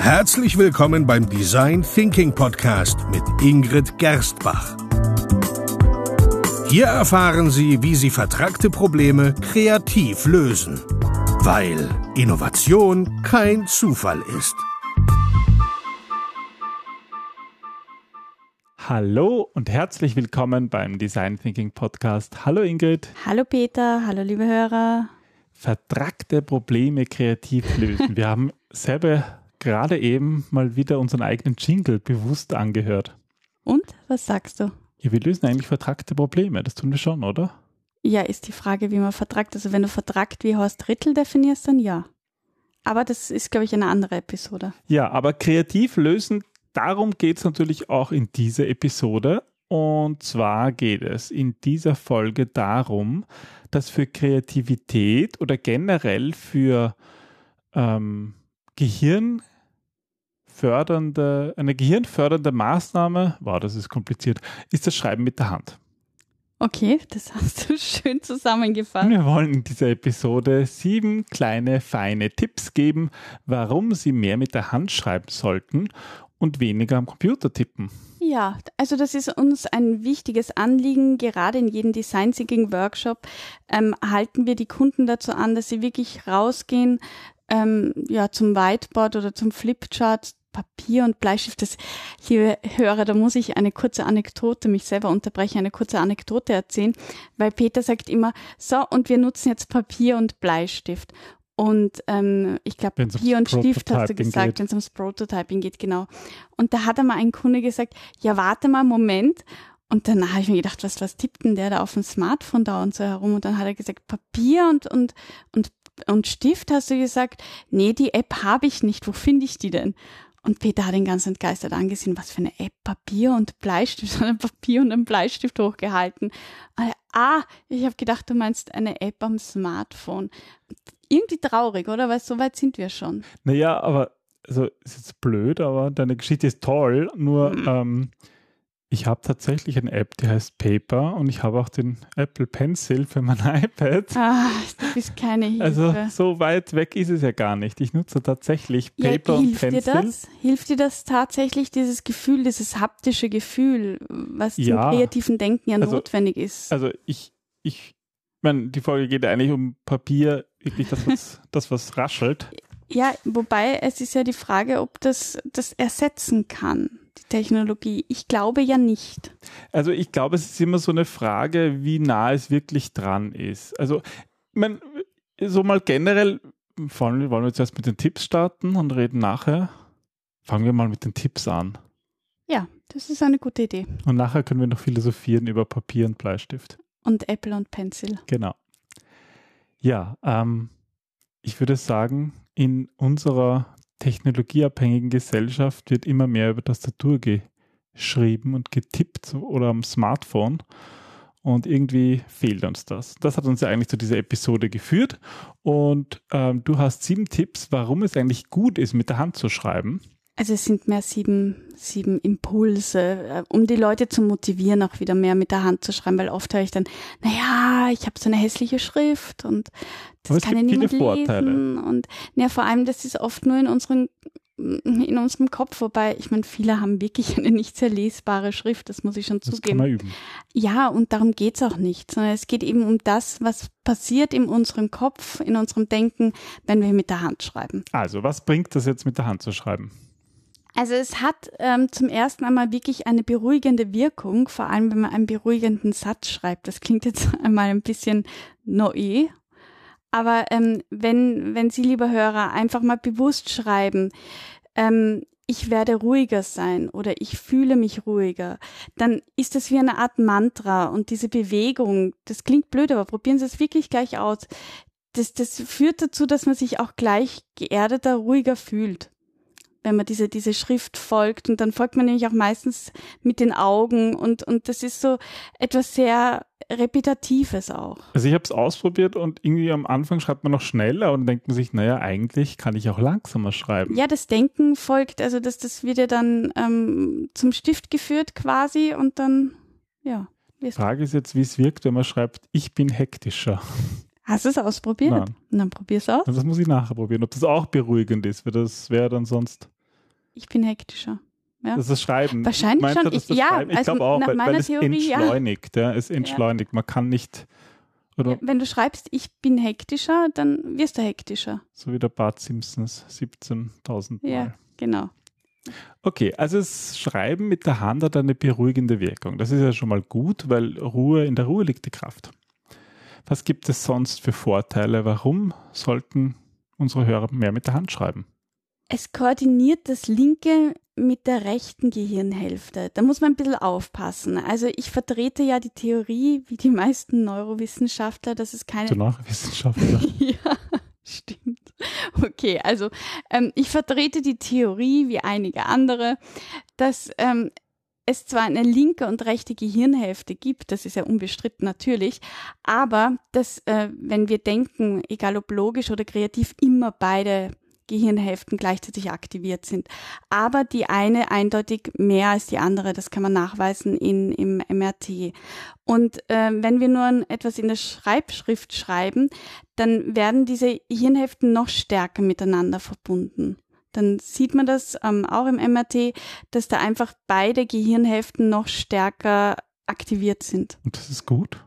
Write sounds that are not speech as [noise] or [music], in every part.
Herzlich willkommen beim Design Thinking Podcast mit Ingrid Gerstbach. Hier erfahren Sie, wie Sie vertragte Probleme kreativ lösen, weil Innovation kein Zufall ist. Hallo und herzlich willkommen beim Design Thinking Podcast. Hallo Ingrid. Hallo Peter, hallo liebe Hörer. Vertragte Probleme kreativ lösen. Wir haben selber gerade eben mal wieder unseren eigenen Jingle bewusst angehört. Und was sagst du? Ja, wir lösen eigentlich vertragte Probleme. Das tun wir schon, oder? Ja, ist die Frage, wie man vertragt. Also wenn du vertragt wie Horst Rittel definierst, dann ja. Aber das ist, glaube ich, eine andere Episode. Ja, aber kreativ lösen, darum geht es natürlich auch in dieser Episode. Und zwar geht es in dieser Folge darum, dass für Kreativität oder generell für ähm, Gehirn fördernde, eine gehirnfördernde Maßnahme, wow, das ist kompliziert, ist das Schreiben mit der Hand. Okay, das hast du [laughs] schön zusammengefasst. Wir wollen in dieser Episode sieben kleine, feine Tipps geben, warum Sie mehr mit der Hand schreiben sollten und weniger am Computer tippen. Ja, also das ist uns ein wichtiges Anliegen. Gerade in jedem Design Thinking Workshop ähm, halten wir die Kunden dazu an, dass sie wirklich rausgehen, ähm, ja, zum Whiteboard oder zum Flipchart, Papier und Bleistift. Das, liebe Hörer, da muss ich eine kurze Anekdote, mich selber unterbrechen, eine kurze Anekdote erzählen, weil Peter sagt immer, so, und wir nutzen jetzt Papier und Bleistift. Und ähm, ich glaube, Papier und Stift hast du gesagt, wenn es ums Prototyping geht, genau. Und da hat einmal ein Kunde gesagt, ja, warte mal, Moment. Und dann habe ich mir gedacht, was, was tippt denn der da auf dem Smartphone da und so herum? Und dann hat er gesagt, Papier und, und, und, und Stift hast du gesagt, nee, die App habe ich nicht, wo finde ich die denn? Und Peter hat ihn ganz entgeistert angesehen, was für eine App, Papier und Bleistift, [laughs] ein Papier und ein Bleistift hochgehalten. Ah, ich habe gedacht, du meinst eine App am Smartphone. Irgendwie traurig, oder? Weil so weit sind wir schon. Naja, aber, also ist jetzt blöd, aber deine Geschichte ist toll, nur mhm. ähm, ich habe tatsächlich eine App, die heißt Paper und ich habe auch den Apple Pencil für mein [laughs] iPad. Ah, du bist keine Hilfe. Also so weit weg ist es ja gar nicht. Ich nutze tatsächlich Paper ja, und Pencil. Dir das? Hilft dir das tatsächlich, dieses Gefühl, dieses haptische Gefühl, was ja, zum kreativen Denken ja also, notwendig ist? Also ich, ich meine, die Folge geht ja eigentlich um Papier, wirklich das, was, [laughs] das, was raschelt. Ja, wobei es ist ja die Frage, ob das das ersetzen kann die Technologie? Ich glaube ja nicht. Also ich glaube, es ist immer so eine Frage, wie nah es wirklich dran ist. Also, ich meine, so mal generell, wollen wir jetzt erst mit den Tipps starten und reden nachher? Fangen wir mal mit den Tipps an. Ja, das ist eine gute Idee. Und nachher können wir noch philosophieren über Papier und Bleistift. Und Apple und Pencil. Genau. Ja, ähm, ich würde sagen, in unserer technologieabhängigen Gesellschaft wird immer mehr über Tastatur geschrieben und getippt oder am Smartphone. Und irgendwie fehlt uns das. Das hat uns ja eigentlich zu dieser Episode geführt. Und ähm, du hast sieben Tipps, warum es eigentlich gut ist, mit der Hand zu schreiben. Also es sind mehr sieben, sieben Impulse, äh, um die Leute zu motivieren, auch wieder mehr mit der Hand zu schreiben, weil oft höre ich dann, naja, ich habe so eine hässliche Schrift und das kann ja niemand lesen. Und ja, vor allem, das ist oft nur in unseren in unserem Kopf, wobei ich meine, viele haben wirklich [laughs] eine nicht sehr lesbare Schrift, das muss ich schon das zugeben. Kann man üben. Ja, und darum geht's auch nicht, sondern es geht eben um das, was passiert in unserem Kopf, in unserem Denken, wenn wir mit der Hand schreiben. Also, was bringt das jetzt mit der Hand zu schreiben? Also es hat ähm, zum ersten einmal wirklich eine beruhigende Wirkung, vor allem wenn man einen beruhigenden Satz schreibt. Das klingt jetzt [laughs] einmal ein bisschen neu, aber ähm, wenn, wenn Sie, liebe Hörer, einfach mal bewusst schreiben, ähm, ich werde ruhiger sein oder ich fühle mich ruhiger, dann ist das wie eine Art Mantra und diese Bewegung, das klingt blöd, aber probieren Sie es wirklich gleich aus. Das, das führt dazu, dass man sich auch gleich geerdeter, ruhiger fühlt wenn man diese, diese Schrift folgt. Und dann folgt man nämlich auch meistens mit den Augen und, und das ist so etwas sehr Repetitives auch. Also ich habe es ausprobiert und irgendwie am Anfang schreibt man noch schneller und denkt man sich, naja, eigentlich kann ich auch langsamer schreiben. Ja, das Denken folgt, also das, das wird ja dann ähm, zum Stift geführt quasi und dann, ja. Die Frage ist jetzt, wie es wirkt, wenn man schreibt, ich bin hektischer. Hast du es ausprobiert? Nein. Dann probier's aus. Das muss ich nachher probieren. Ob das auch beruhigend ist, weil das wäre dann sonst. Ich bin hektischer. Ja. Das ist Schreiben. Wahrscheinlich Meinst schon. du, ich, ja, Schreiben? Ich also glaube auch, nach weil, meiner weil es Theorie, ja. entschleunigt. Ja. Es entschleunigt. Man kann nicht, oder Wenn du schreibst, ich bin hektischer, dann wirst du hektischer. so wie der Bart Simpsons 17.000 Mal. Ja, genau. Okay, also das Schreiben mit der Hand hat eine beruhigende Wirkung. Das ist ja schon mal gut, weil Ruhe, in der Ruhe liegt die Kraft. Was gibt es sonst für Vorteile? Warum sollten unsere Hörer mehr mit der Hand schreiben? Es koordiniert das linke mit der rechten Gehirnhälfte. Da muss man ein bisschen aufpassen. Also ich vertrete ja die Theorie, wie die meisten Neurowissenschaftler, dass es keine Du Nachwissenschaftler. [laughs] ja, stimmt. Okay, also ähm, ich vertrete die Theorie, wie einige andere, dass ähm, es zwar eine linke und rechte Gehirnhälfte gibt, das ist ja unbestritten natürlich, aber dass, äh, wenn wir denken, egal ob logisch oder kreativ, immer beide Gehirnhälften gleichzeitig aktiviert sind. Aber die eine eindeutig mehr als die andere, das kann man nachweisen in, im MRT. Und äh, wenn wir nur etwas in der Schreibschrift schreiben, dann werden diese Hirnhälften noch stärker miteinander verbunden. Dann sieht man das ähm, auch im MRT, dass da einfach beide Gehirnhälften noch stärker aktiviert sind. Und das ist gut?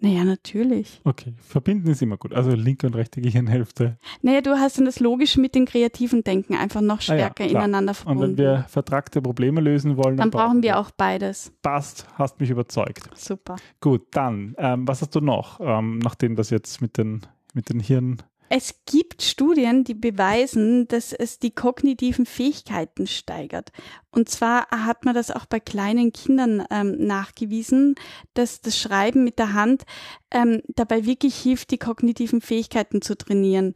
Naja, natürlich. Okay, verbinden ist immer gut. Also linke und rechte Gehirnhälfte. Naja, du hast dann das Logische mit dem kreativen Denken einfach noch Ah ja, stärker ineinander Und verbunden. wenn wir vertragte Probleme lösen wollen, dann brauchen wir auch beides. Passt, hast mich überzeugt. Super. Gut, dann, ähm, was hast du noch, ähm, nachdem das jetzt mit den, mit den Hirn Es gibt Studien, die beweisen, dass es die kognitiven Fähigkeiten steigert. Und zwar hat man das auch bei kleinen Kindern ähm, nachgewiesen, dass das Schreiben mit der Hand ähm, dabei wirklich hilft, die kognitiven Fähigkeiten zu trainieren.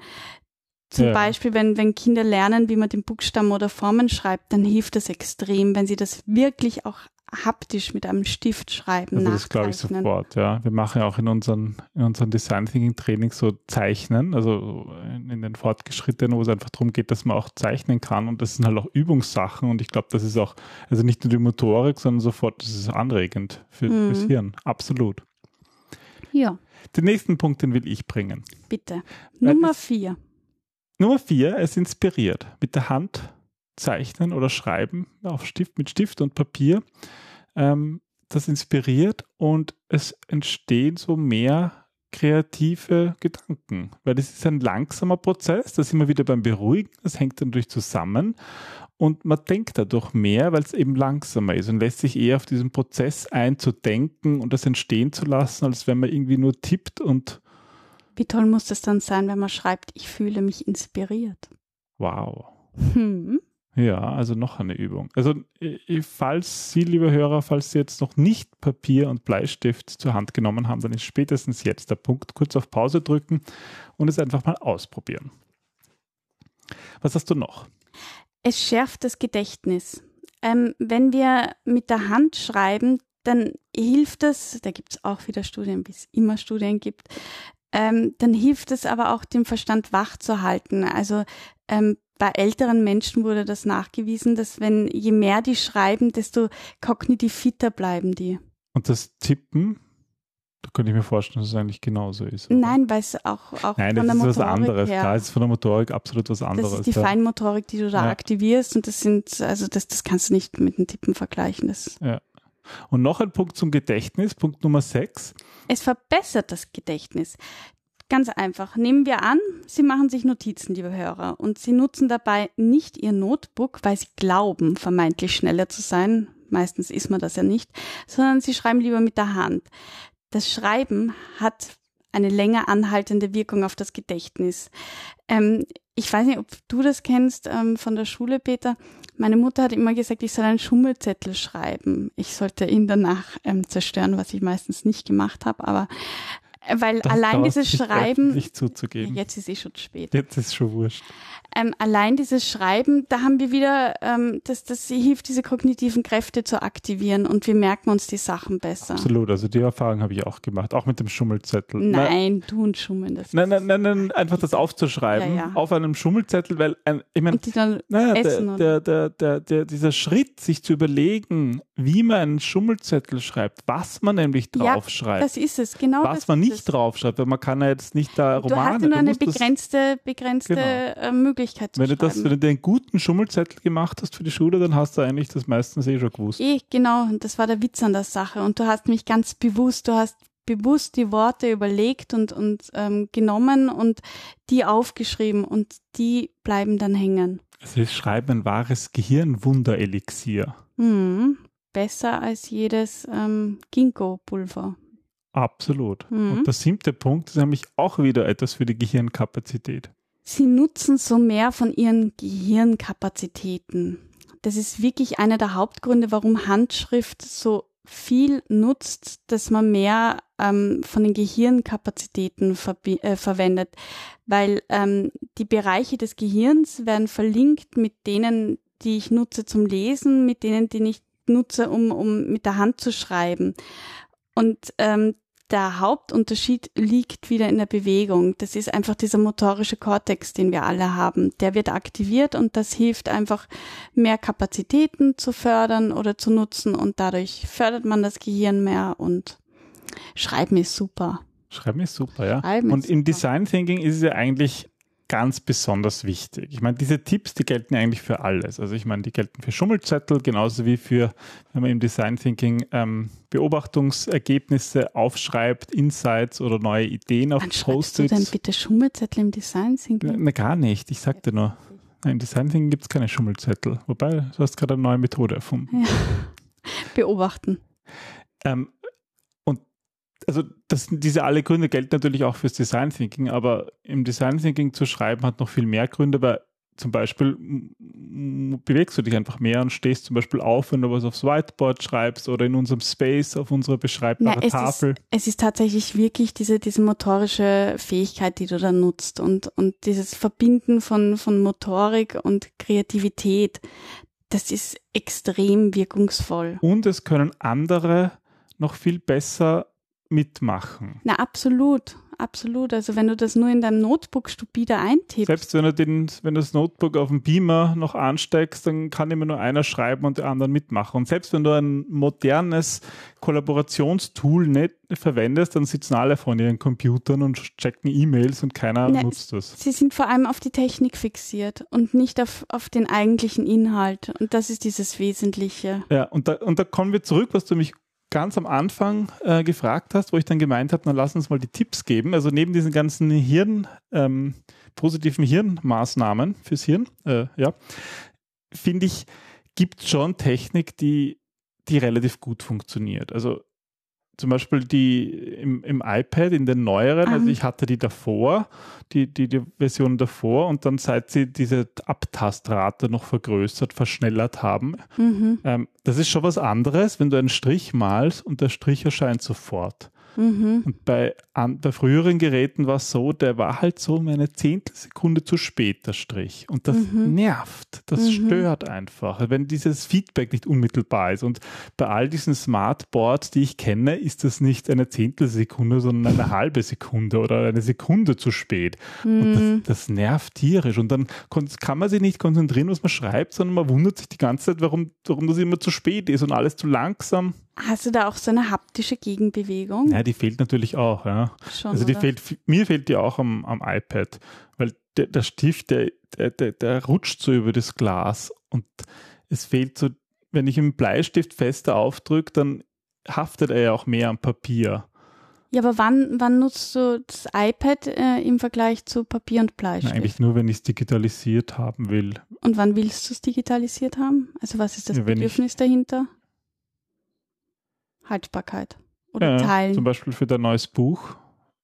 Zum Ja. Beispiel, wenn, wenn Kinder lernen, wie man den Buchstaben oder Formen schreibt, dann hilft das extrem, wenn sie das wirklich auch haptisch mit einem Stift schreiben. Also das glaube ich sofort, ja. Wir machen ja auch in unseren, in unseren Design Thinking Trainings so Zeichnen, also in, den Fortgeschrittenen, wo es einfach darum geht, dass man auch zeichnen kann und das sind halt auch Übungssachen und ich glaube, das ist auch, also nicht nur die Motorik, sondern sofort, das ist anregend für, Mhm. fürs Hirn, absolut. Ja, Den nächsten Punkt, den will ich bringen. bitte. Nummer es- vier. Nummer vier, es inspiriert. Mit der Hand zeichnen oder schreiben auf Stift, mit Stift und Papier. Ähm, das inspiriert und es entstehen so mehr kreative Gedanken, weil es ist ein langsamer Prozess, das sind wir wieder beim Beruhigen, das hängt dann durch zusammen und man denkt dadurch mehr, weil es eben langsamer ist und lässt sich eher auf diesen Prozess einzudenken und das entstehen zu lassen, als wenn man irgendwie nur tippt und Wie toll muss das dann sein, wenn man schreibt, ich fühle mich inspiriert? wow. Hm. Ja, also noch eine Übung. Also falls Sie, liebe Hörer, falls Sie jetzt noch nicht Papier und Bleistift zur Hand genommen haben, dann ist spätestens jetzt der Punkt. Kurz auf Pause drücken und es einfach mal ausprobieren. Was hast du noch? Es schärft das Gedächtnis. Ähm, wenn wir mit der Hand schreiben, dann hilft es, da gibt es auch wieder Studien, wie es immer Studien gibt, ähm, dann hilft es aber auch, den Verstand wach zu halten. Also ähm, bei älteren Menschen wurde das nachgewiesen, dass wenn je mehr die schreiben, desto kognitiv fitter bleiben die. Und das Tippen, da könnte ich mir vorstellen, dass es eigentlich genauso ist. oder? Nein, weil es auch, auch Nein, von das der ist was anderes. her. Klar, ist von der Motorik absolut was anderes. Das ist die ja. Feinmotorik, die du da Ja. aktivierst und das sind, also das, das kannst du nicht mit dem Tippen vergleichen. Das, Und noch ein Punkt zum Gedächtnis, Punkt Nummer 6. es verbessert das Gedächtnis. Ganz einfach. Nehmen wir an, Sie machen sich Notizen, liebe Hörer, und Sie nutzen dabei nicht Ihr Notebook, weil Sie glauben, vermeintlich schneller zu sein. Meistens ist man das ja nicht, sondern Sie schreiben lieber mit der Hand. Das Schreiben hat eine länger anhaltende Wirkung auf das Gedächtnis. Ähm, ich weiß nicht, ob du das kennst ähm, von der Schule, Peter. Meine Mutter hat immer gesagt, ich soll einen Schummelzettel schreiben. Ich sollte ihn danach ähm, zerstören, was ich meistens nicht gemacht habe. Aber weil Das allein dieses Schreiben, Nicht zuzugeben. jetzt ist eh schon spät. Jetzt ist schon wurscht. Ähm, allein dieses Schreiben, da haben wir wieder, ähm, das, das hilft, diese kognitiven Kräfte zu aktivieren und wir merken uns die Sachen besser. Absolut. Also die Erfahrung habe ich auch gemacht. Auch mit dem Schummelzettel. Nein, du und Schummeln. Das Nein, nein, nein, nein, einfach das aufzuschreiben Ja, ja. auf einem Schummelzettel, weil ein, ich meine, naja, der, der, der, der, der, dieser Schritt, sich zu überlegen, wie man einen Schummelzettel schreibt, was man nämlich draufschreibt. Ja, das ist es, genau. Was man nicht draufschreibt, weil man kann ja jetzt nicht da Romane. Du hast ja nur eine begrenzte, begrenzte genau. Äh, Möglichkeit zu wenn schreiben. Du das, wenn du einen guten Schummelzettel gemacht hast für die Schule, dann hast du eigentlich das meistens eh schon gewusst. Eh, genau, das war der Witz an der Sache. Und du hast mich ganz bewusst, du hast bewusst die Worte überlegt und, und ähm, genommen und die aufgeschrieben und die bleiben dann hängen. Also ist Schreiben ein wahres Gehirnwunderelixier. Mhm besser als jedes ähm, Ginkgo-Pulver. Absolut. Mhm. Und der siebte Punkt ist nämlich auch wieder etwas für die Gehirnkapazität. Sie nutzen so mehr von ihren Gehirnkapazitäten. Das ist wirklich einer der Hauptgründe, warum Handschrift so viel nutzt, dass man mehr ähm, von den Gehirnkapazitäten äh, verwendet, weil ähm, die Bereiche des Gehirns werden verlinkt mit denen, die ich nutze zum Lesen, mit denen, die ich nutze, um, um mit der Hand zu schreiben. Und ähm, der Hauptunterschied liegt wieder in der Bewegung. Das ist einfach dieser motorische Kortex, den wir alle haben. Der wird aktiviert und das hilft einfach, mehr Kapazitäten zu fördern oder zu nutzen und dadurch fördert man das Gehirn mehr und Schreiben ist super. Schreiben ist super, ja. Schreiben und im. Design Thinking ist es ja eigentlich ganz besonders wichtig. Ich meine, diese Tipps, die gelten eigentlich für alles. Also ich meine, die gelten für Schummelzettel, genauso wie für, wenn man im Design Thinking ähm, Beobachtungsergebnisse aufschreibt, Insights oder neue Ideen auf Post-its. du denn bitte Schummelzettel im Design Thinking? Na, na gar nicht, ich sagte nur. Im Design Thinking gibt es keine Schummelzettel. Wobei, du hast gerade eine neue Methode erfunden. Ja. [laughs] Beobachten. Ähm, also das, diese alle Gründe gelten natürlich auch fürs Design Thinking, aber im Design Thinking zu schreiben hat noch viel mehr Gründe, weil zum Beispiel bewegst du dich einfach mehr und stehst zum Beispiel auf, wenn du was aufs Whiteboard schreibst oder in unserem Space auf unserer beschreibbaren Na, Tafel. Ist, es ist tatsächlich wirklich diese, diese motorische Fähigkeit, die du da nutzt und, und dieses Verbinden von, von Motorik und Kreativität, das ist extrem wirkungsvoll. Und es können andere noch viel besser mitmachen. Na, absolut. Absolut. Also wenn du das nur in deinem Notebook stupide eintippst. Selbst wenn du den, wenn du das Notebook auf dem Beamer noch ansteckst, dann kann immer nur einer schreiben und der andere mitmachen. Und selbst wenn du ein modernes Kollaborationstool nicht verwendest, dann sitzen alle vor ihren Computern und checken E-Mails und keiner Na, nutzt das. Sie sind vor allem auf die Technik fixiert und nicht auf, auf den eigentlichen Inhalt. Und das ist dieses Wesentliche. Ja, und da, und da kommen wir zurück, was du mich ganz am Anfang äh, gefragt hast, wo ich dann gemeint habe, na lass uns mal die Tipps geben. Also neben diesen ganzen Hirn, ähm, positiven Hirnmaßnahmen fürs Hirn, äh, ja, finde ich, gibt schon Technik, die, die relativ gut funktioniert. Also zum Beispiel die im, im iPad, in den neueren, also mhm. ich hatte die davor, die, die, die Version davor und dann seit sie diese Abtastrate noch vergrößert, verschnellert haben. Mhm. Ähm, das ist schon was anderes, wenn du einen Strich malst und der Strich erscheint sofort. Mhm. Und bei, an, bei früheren Geräten war es so, der war halt so um eine Zehntelsekunde zu spät, der Strich. Und das mhm. nervt, das mhm. stört einfach, wenn dieses Feedback nicht unmittelbar ist. Und bei all diesen Smartboards, die ich kenne, ist das nicht eine Zehntelsekunde, sondern eine [laughs] halbe Sekunde oder eine Sekunde zu spät. Und das, mhm. das nervt tierisch. Und dann kann man sich nicht konzentrieren, was man schreibt, sondern man wundert sich die ganze Zeit, warum, warum das immer zu spät ist und alles zu langsam. Hast du da auch so eine haptische Gegenbewegung? Ja, die fehlt natürlich auch, ja. Schon, also die oder? fehlt, mir fehlt die auch am, am iPad, weil der, der Stift, der, der, der, rutscht so über das Glas und es fehlt so, wenn ich einen Bleistift fester aufdrücke, dann haftet er ja auch mehr am Papier. Ja, aber wann, wann nutzt du das iPad äh, im Vergleich zu Papier und Bleistift? Na, eigentlich nur, wenn ich es digitalisiert haben will. Und wann willst du es digitalisiert haben? Also was ist das ja, Bedürfnis ich, dahinter? Haltbarkeit oder ja, Teilen. Zum Beispiel für dein neues Buch,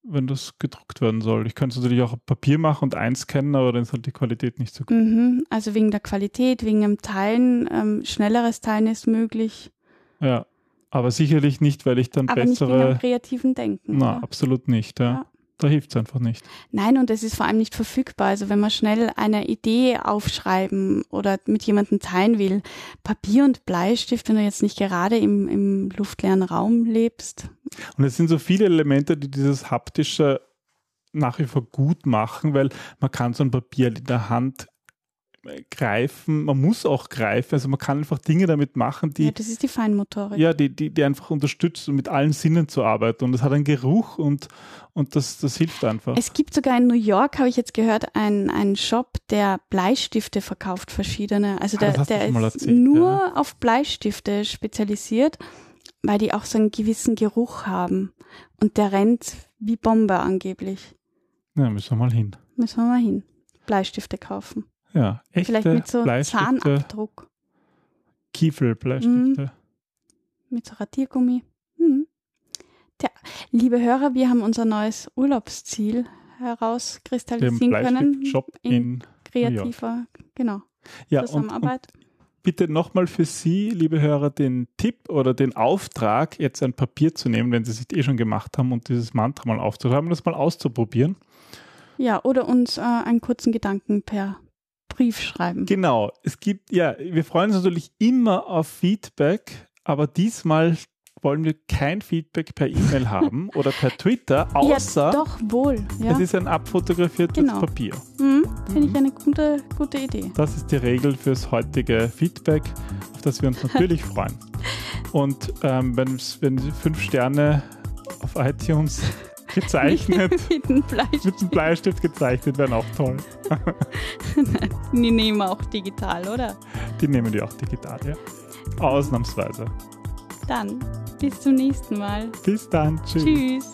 wenn das gedruckt werden soll. Ich könnte es natürlich auch auf Papier machen und einscannen, aber dann ist halt die Qualität nicht so gut. Mhm, also wegen der Qualität, wegen dem Teilen, ähm, schnelleres Teilen ist möglich. Ja, aber sicherlich nicht, weil ich dann aber bessere. Nicht wegen dem kreativen Denken. Na, oder? absolut nicht, ja. ja da hilft es einfach nicht. Nein, und es ist vor allem nicht verfügbar. Also wenn man schnell eine Idee aufschreiben oder mit jemandem teilen will, Papier und Bleistift, wenn du jetzt nicht gerade im, im luftleeren Raum lebst. Und es sind so viele Elemente, die dieses haptische nach wie vor gut machen, weil man kann so ein Papier in der Hand greifen, man muss auch greifen, also man kann einfach Dinge damit machen, die ja, das ist die Feinmotorik. ja, die, die, die einfach unterstützt, um mit allen Sinnen zu arbeiten. Und es hat einen Geruch und, und das, das hilft einfach. Es gibt sogar in New York, habe ich jetzt gehört, einen, einen Shop, der Bleistifte verkauft, verschiedene. Also Ah, der, du der ist erzählt, nur ja. auf Bleistifte spezialisiert, weil die auch so einen gewissen Geruch haben. Und der rennt wie Bombe angeblich. Ja, müssen wir mal hin. Müssen wir mal hin. Bleistifte kaufen. Ja, echte Vielleicht mit so Bleistifte, Zahnabdruck. Kiefelbleistifte. Mit so Radiergummi. Hm. Tja, liebe Hörer, wir haben unser neues Urlaubsziel herauskristallisieren können. Bleistiftshop in in, kreativer, genau, ja, und, und Zusammenarbeit. bitte nochmal für Sie, liebe Hörer, den Tipp oder den Auftrag, jetzt ein Papier zu nehmen, wenn Sie es eh schon gemacht haben und dieses Mantra mal aufzuschreiben und das mal auszuprobieren. Ja, oder uns äh, einen kurzen Gedanken per Brief schreiben. Genau, es gibt, ja, wir freuen uns natürlich immer auf Feedback, aber diesmal wollen wir kein Feedback per E-Mail haben [laughs] oder per Twitter, außer ja, doch wohl. Ja. es ist ein abfotografiertes Genau. Papier. Hm, Finde ich eine gute, gute Idee. Das ist die Regel fürs heutige Feedback, auf das wir uns [laughs] natürlich freuen. Und ähm, wenn, wenn Sie fünf Sterne auf iTunes gezeichnet, [laughs] Mit dem Fleisch. mit einem Bleistift gezeichnet, wären auch toll. [laughs] Die nehmen wir auch digital, oder? Die nehmen die auch digital, ja. Ausnahmsweise. Dann bis zum nächsten Mal. Bis dann. Tschüss. Tschüss.